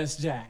Let's jack.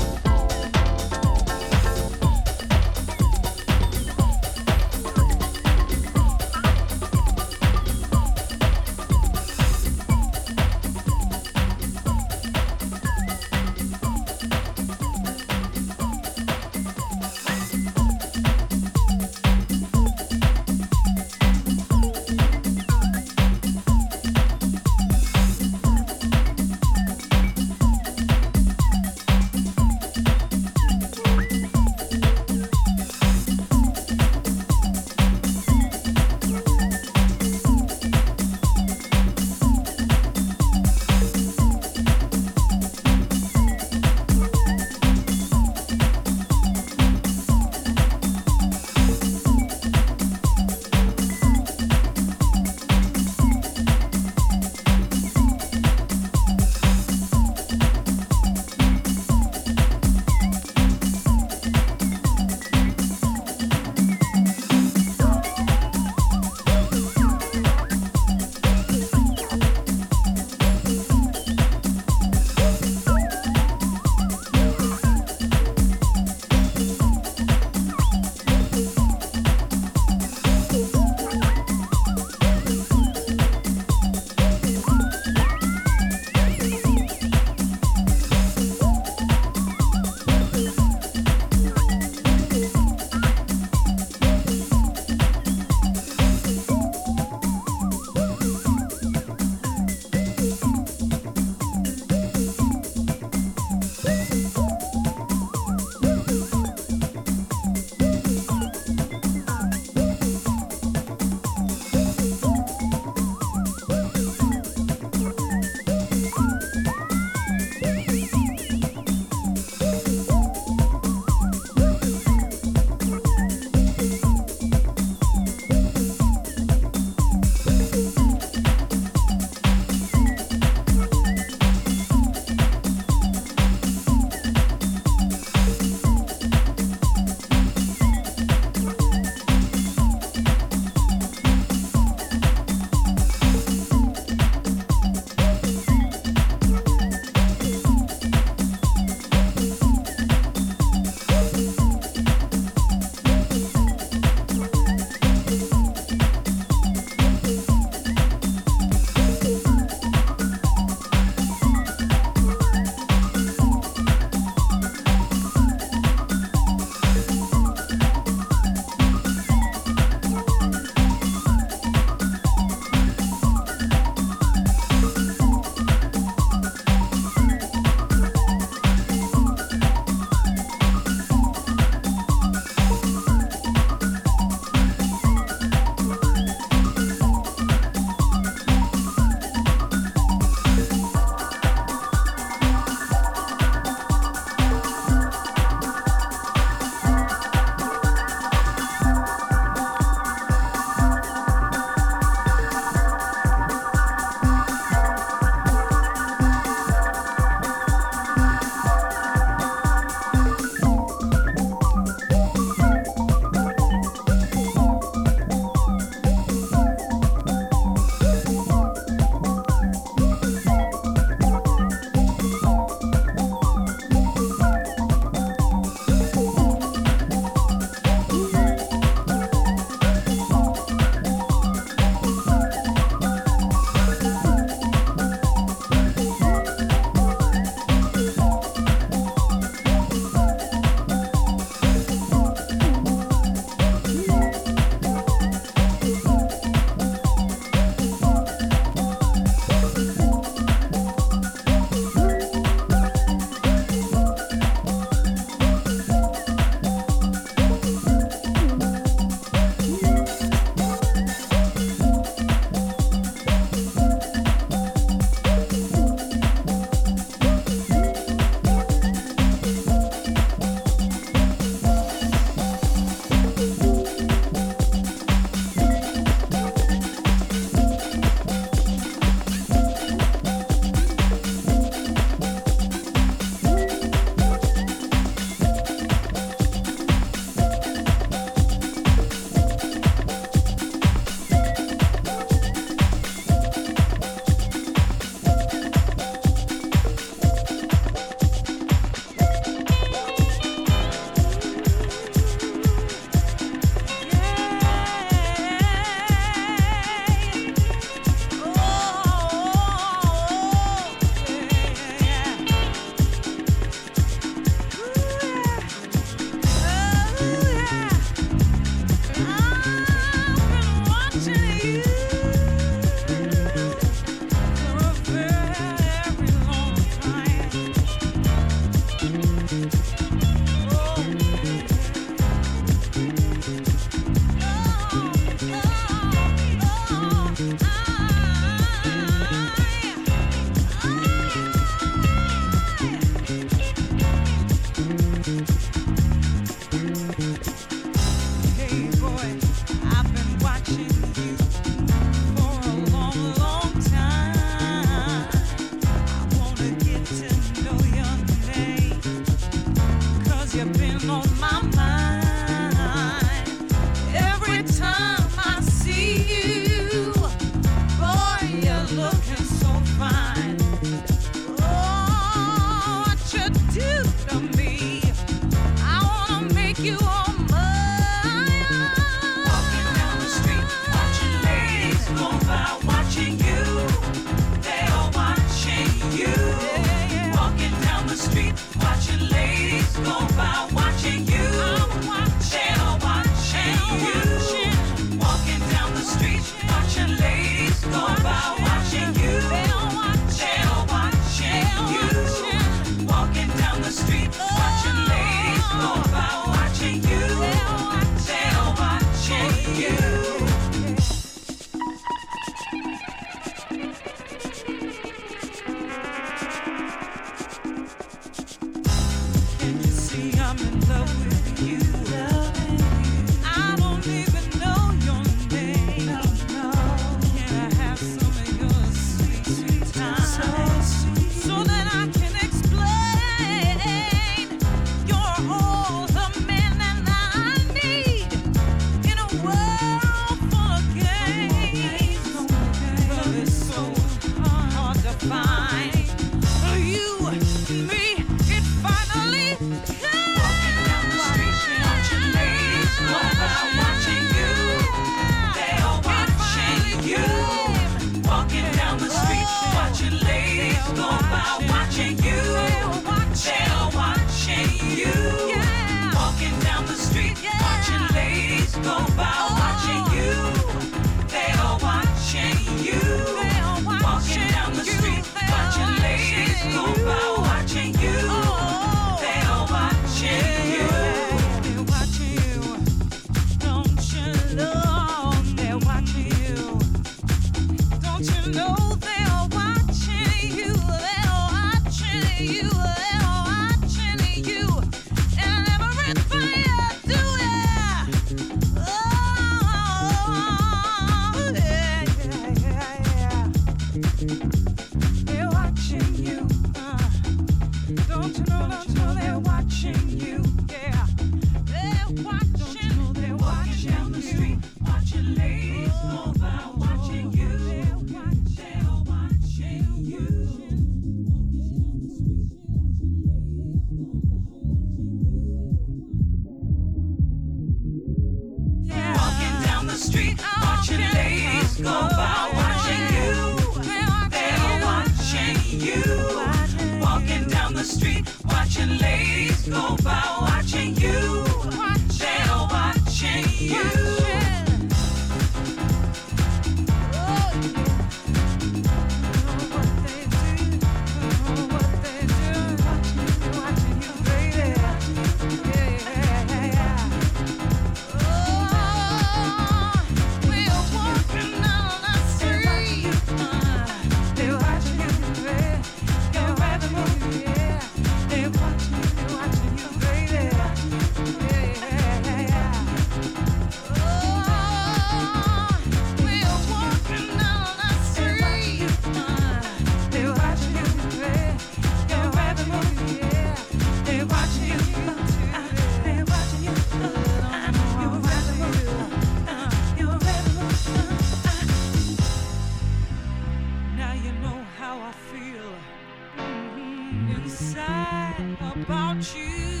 sad about you.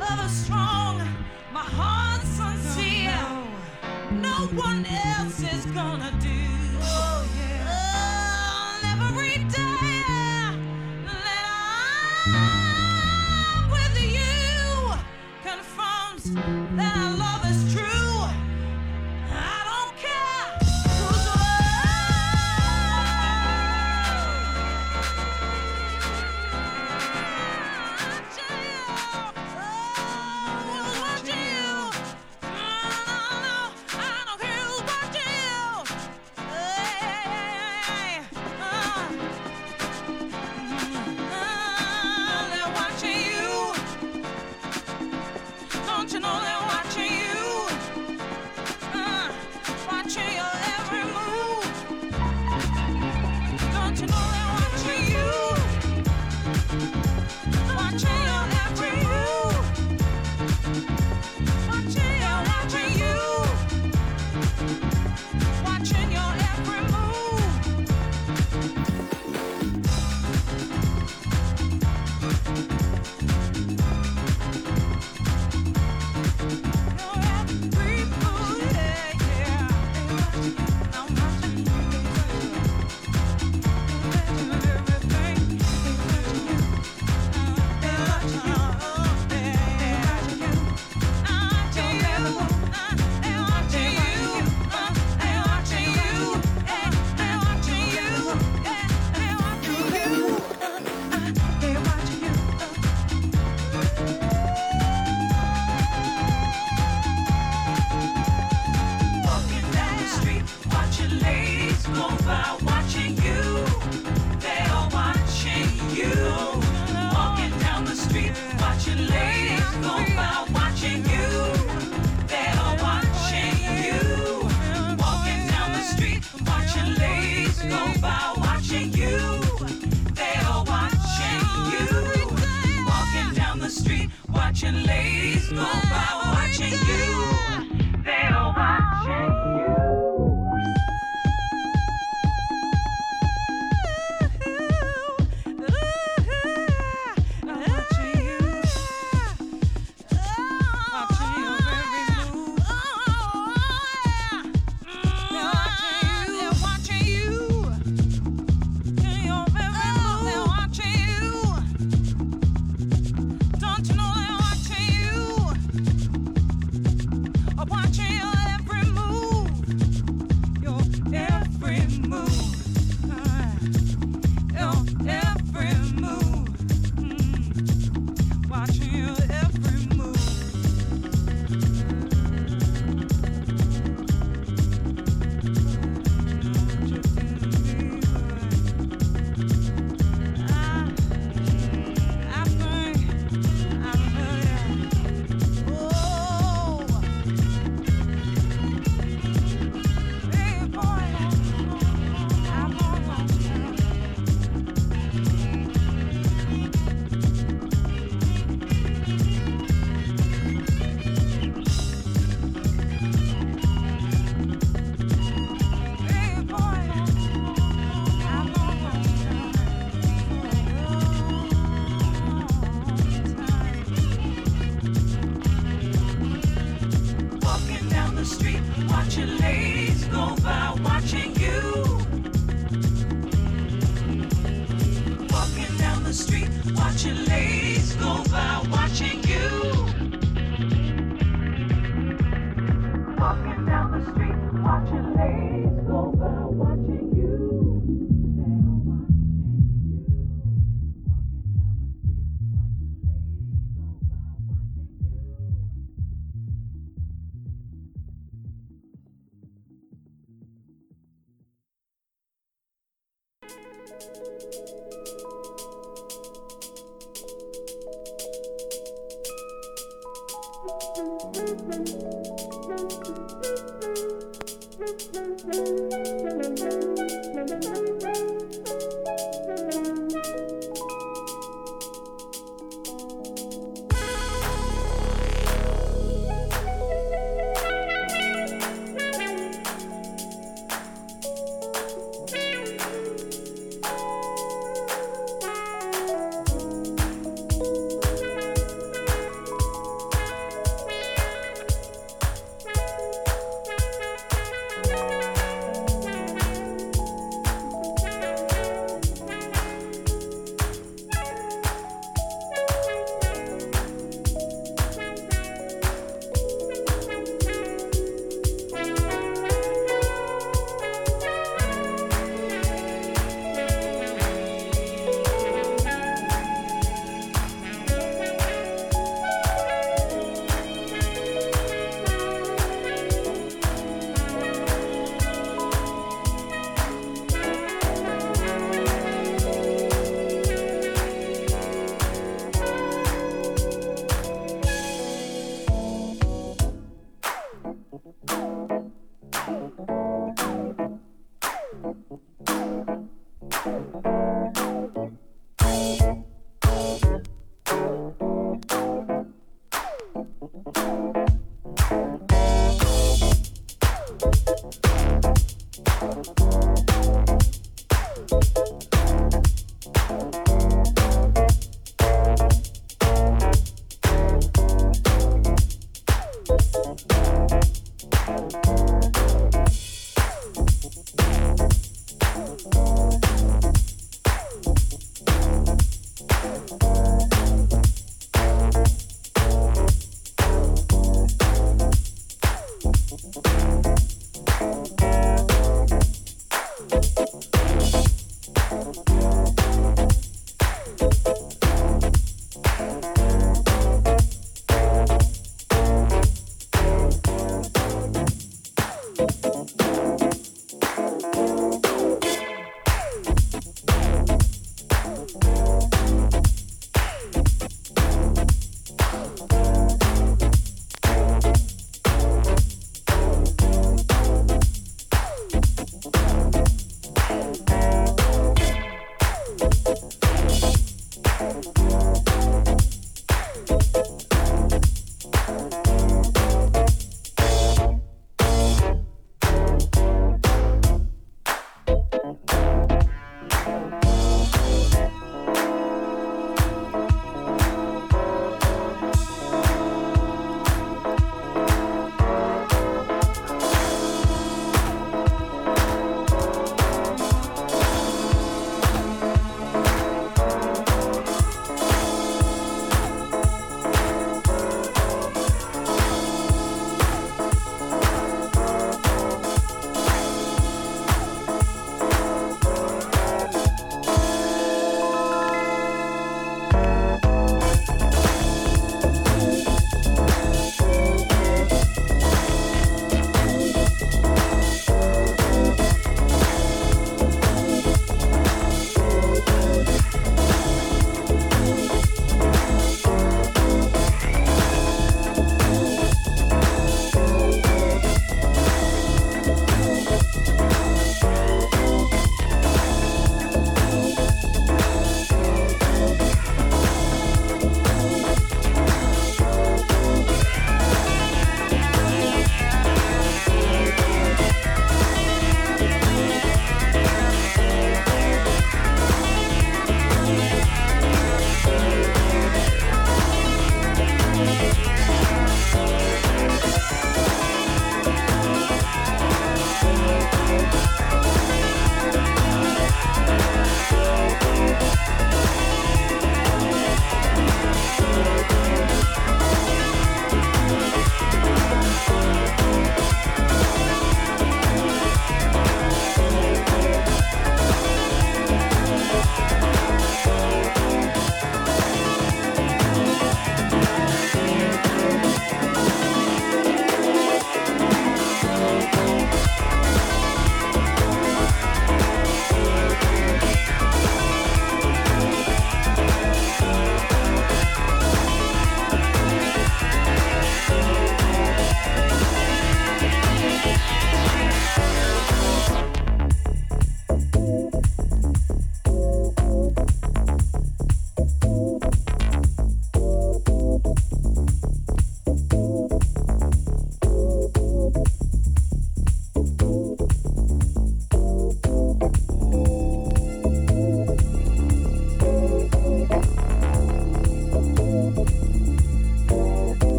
Love is strong, my heart's sincere. No one else is gonna do. Oh, yeah. Oh, every day that I'm with you confirms that our love is true.